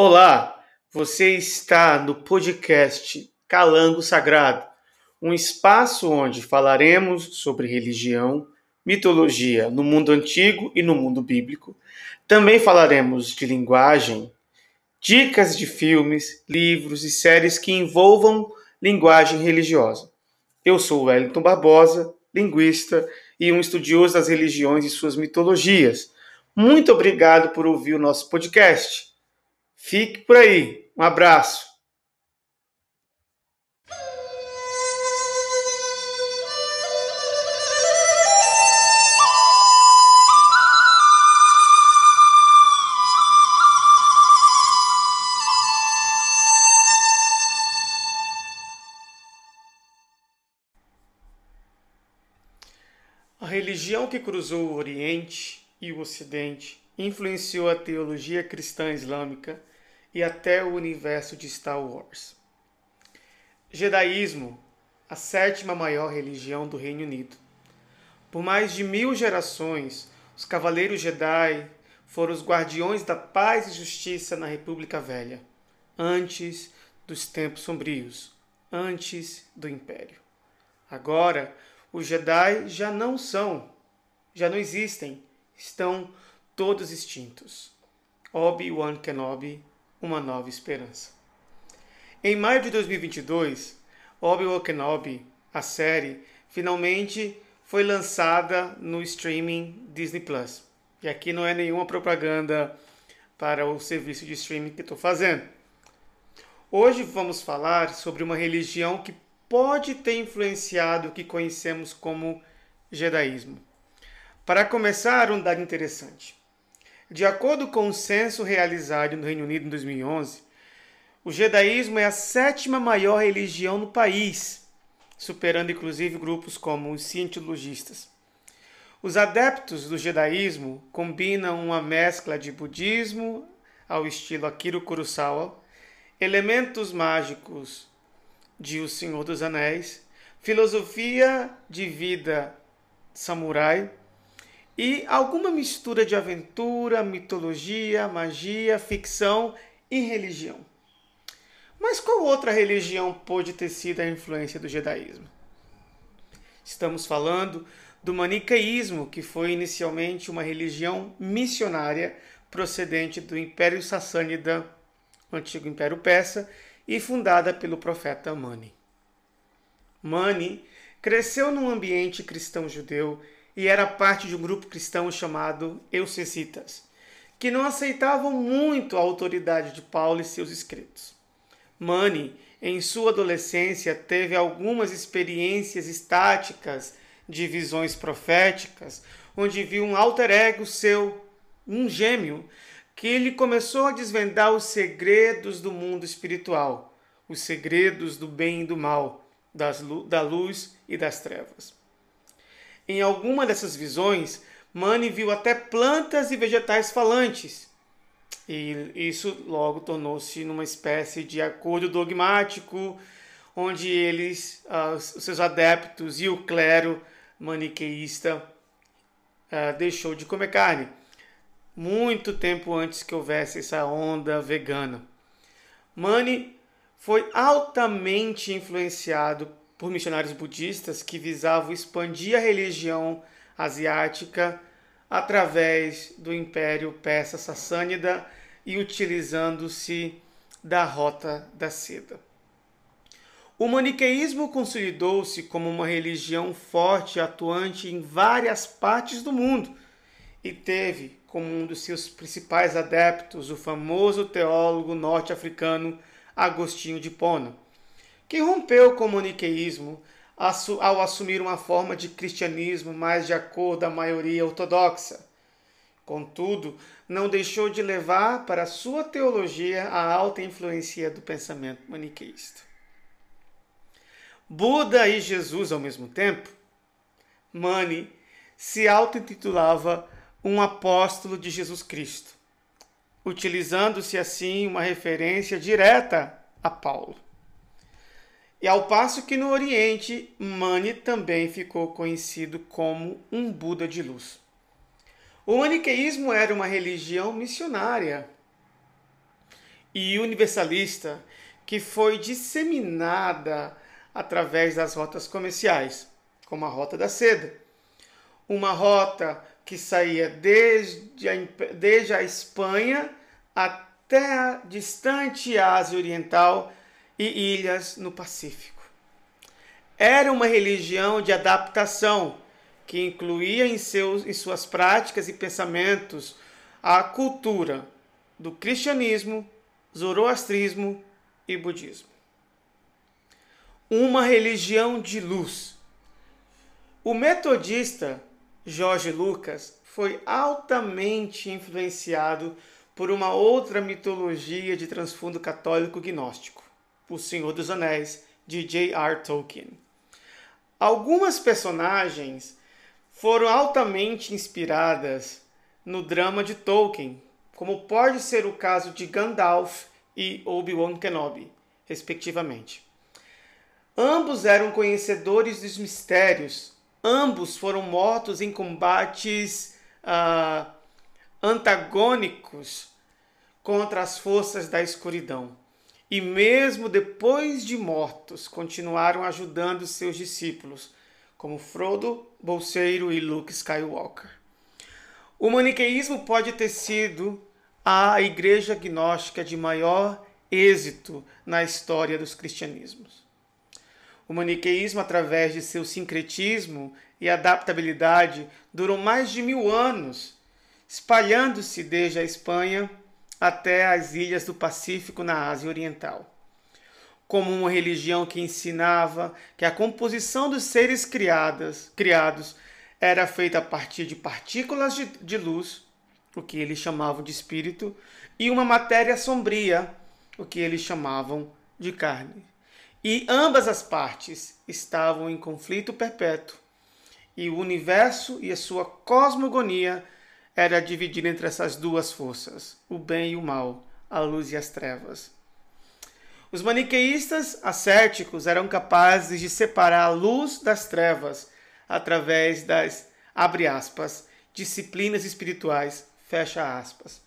Olá, você está no podcast Calango Sagrado, um espaço onde falaremos sobre religião, mitologia no mundo antigo e no mundo bíblico. Também falaremos de linguagem, dicas de filmes, livros e séries que envolvam linguagem religiosa. Eu sou Wellington Barbosa, linguista e um estudioso das religiões e suas mitologias. Muito obrigado por ouvir o nosso podcast. Fique por aí. Um abraço. A religião que cruzou o Oriente e o Ocidente influenciou a teologia cristã islâmica e até o universo de Star Wars. Jedaísmo, a sétima maior religião do Reino Unido. Por mais de mil gerações, os Cavaleiros Jedi foram os guardiões da paz e justiça na República Velha, antes dos tempos sombrios, antes do Império. Agora, os Jedi já não são, já não existem, estão todos extintos. Obi-Wan Kenobi, Uma Nova Esperança. Em maio de 2022, Obi-Wan Kenobi, a série, finalmente foi lançada no streaming Disney Plus. E aqui não é nenhuma propaganda para o serviço de streaming que estou fazendo. Hoje vamos falar sobre uma religião que pode ter influenciado o que conhecemos como Jedaísmo. Para começar, um dado interessante. De acordo com o censo realizado no Reino Unido em 2011, o Jedaísmo é a sétima maior religião no país, superando inclusive grupos como os cientologistas. Os adeptos do Jedaísmo combinam uma mescla de budismo ao estilo Akira Kurosawa, elementos mágicos de O Senhor dos Anéis, filosofia de vida samurai e alguma mistura de aventura, mitologia, magia, ficção e religião. Mas qual outra religião pode ter sido a influência do jedaísmo? Estamos falando do maniqueísmo, que foi inicialmente uma religião missionária procedente do Império Sassânida, antigo Império Persa, e fundada pelo profeta Mani. Mani cresceu num ambiente cristão judeu e era parte de um grupo cristão chamado Eucesitas, que não aceitavam muito a autoridade de Paulo e seus escritos. Mani, em sua adolescência, teve algumas experiências estáticas de visões proféticas, onde viu um alter ego seu, um gêmeo, que ele começou a desvendar os segredos do mundo espiritual, os segredos do bem e do mal, das, da luz e das trevas. Em alguma dessas visões, Mani viu até plantas e vegetais falantes. E isso logo tornou-se numa espécie de acordo dogmático, onde eles, uh, os seus adeptos e o clero maniqueísta uh, deixou de comer carne muito tempo antes que houvesse essa onda vegana. Mani foi altamente influenciado por missionários budistas que visavam expandir a religião asiática através do Império Persa Sassânida e utilizando-se da Rota da Seda. O maniqueísmo consolidou-se como uma religião forte e atuante em várias partes do mundo e teve como um dos seus principais adeptos o famoso teólogo norte-africano Agostinho de Pona, que rompeu com o maniqueísmo ao assumir uma forma de cristianismo mais de acordo à maioria ortodoxa. Contudo, não deixou de levar para sua teologia a alta influência do pensamento maniqueísta. Buda e Jesus ao mesmo tempo, Mani se auto-intitulava um apóstolo de Jesus Cristo, utilizando-se assim uma referência direta a Paulo. E ao passo que no Oriente, Mani também ficou conhecido como um Buda de luz. O maniqueísmo era uma religião missionária e universalista que foi disseminada através das rotas comerciais, como a Rota da Seda. Uma rota que saía desde a, desde a Espanha até a distante Ásia Oriental e ilhas no Pacífico. Era uma religião de adaptação que incluía em, seus, em suas práticas e pensamentos a cultura do cristianismo, zoroastrismo e budismo. Uma religião de luz. O metodista Jorge Lucas foi altamente influenciado por uma outra mitologia de transfundo católico gnóstico, O Senhor dos Anéis, de J.R. Tolkien. Algumas personagens foram altamente inspiradas no drama de Tolkien, como pode ser o caso de Gandalf e Obi-Wan Kenobi, respectivamente. Ambos eram conhecedores dos mistérios, ambos foram mortos em combates uh, antagônicos contra as forças da escuridão. E mesmo depois de mortos, continuaram ajudando seus discípulos, como Frodo, Bolseiro e Luke Skywalker. O maniqueísmo pode ter sido a igreja gnóstica de maior êxito na história dos cristianismos. O maniqueísmo, através de seu sincretismo e adaptabilidade, durou mais de mil anos, espalhando-se desde a Espanha até as ilhas do Pacífico na Ásia Oriental como uma religião que ensinava que a composição dos seres criadas, criados era feita a partir de partículas de, de luz, o que eles chamavam de espírito, e uma matéria sombria, o que eles chamavam de carne. E ambas as partes estavam em conflito perpétuo, e o universo e a sua cosmogonia era dividido entre essas duas forças, o bem e o mal, a luz e as trevas. Os maniqueístas ascéticos eram capazes de separar a luz das trevas através das, abre aspas, disciplinas espirituais, fecha aspas.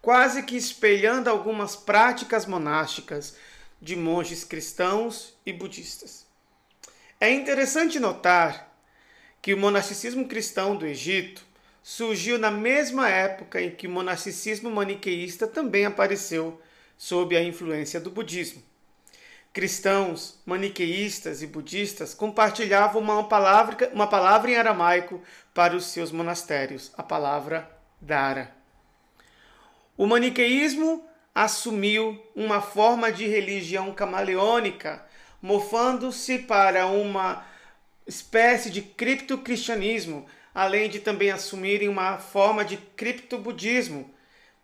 Quase que espelhando algumas práticas monásticas de monges cristãos e budistas. É interessante notar que o monasticismo cristão do Egito surgiu na mesma época em que o monasticismo maniqueísta também apareceu sob a influência do budismo. Cristãos, maniqueístas e budistas compartilhavam uma palavra, uma palavra em aramaico para os seus monastérios, a palavra Dara. O maniqueísmo assumiu uma forma de religião camaleônica, mofando-se para uma espécie de criptocristianismo, além de também assumirem uma forma de criptobudismo.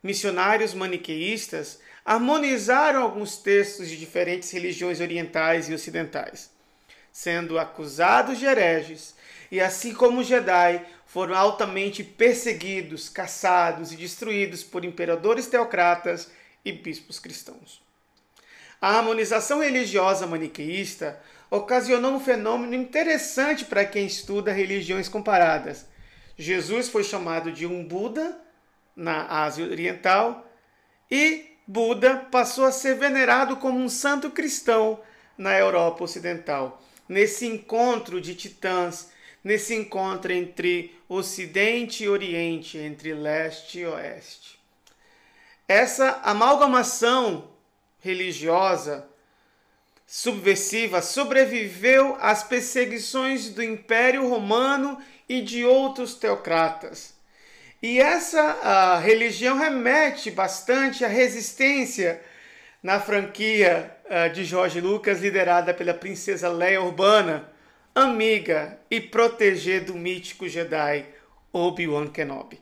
Missionários maniqueístas harmonizaram alguns textos de diferentes religiões orientais e ocidentais, sendo acusados de hereges, e assim como os Jedi foram altamente perseguidos, caçados e destruídos por imperadores teocratas e bispos cristãos. A harmonização religiosa maniqueísta ocasionou um fenômeno interessante para quem estuda religiões comparadas. Jesus foi chamado de um Buda na Ásia Oriental e Buda passou a ser venerado como um santo cristão na Europa Ocidental. Nesse encontro de titãs, nesse encontro entre Ocidente e Oriente, entre Leste e Oeste. Essa amalgamação religiosa subversiva sobreviveu às perseguições do Império Romano e de outros teocratas. E essa religião remete bastante à resistência na franquia de Jorge Lucas, liderada pela princesa Leia Urbana, amiga e proteger do mítico Jedi Obi-Wan Kenobi.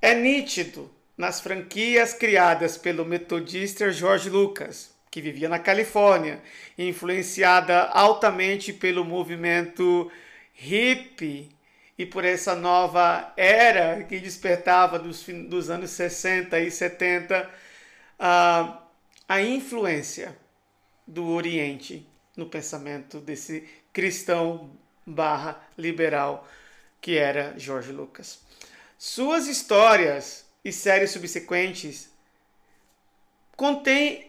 É nítido nas franquias criadas pelo metodista George Lucas, que vivia na Califórnia, influenciada altamente pelo movimento hippie e por essa nova era que despertava dos, dos anos 60 e 70 a, a influência do Oriente no pensamento desse cristão barra liberal que era George Lucas. Suas histórias e séries subsequentes contém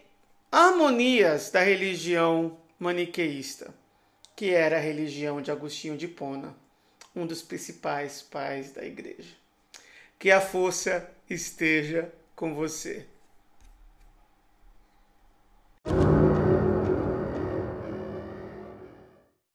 harmonias da religião maniqueísta, que era a religião de Agostinho de Pona, um dos principais pais da igreja. Que a força esteja com você.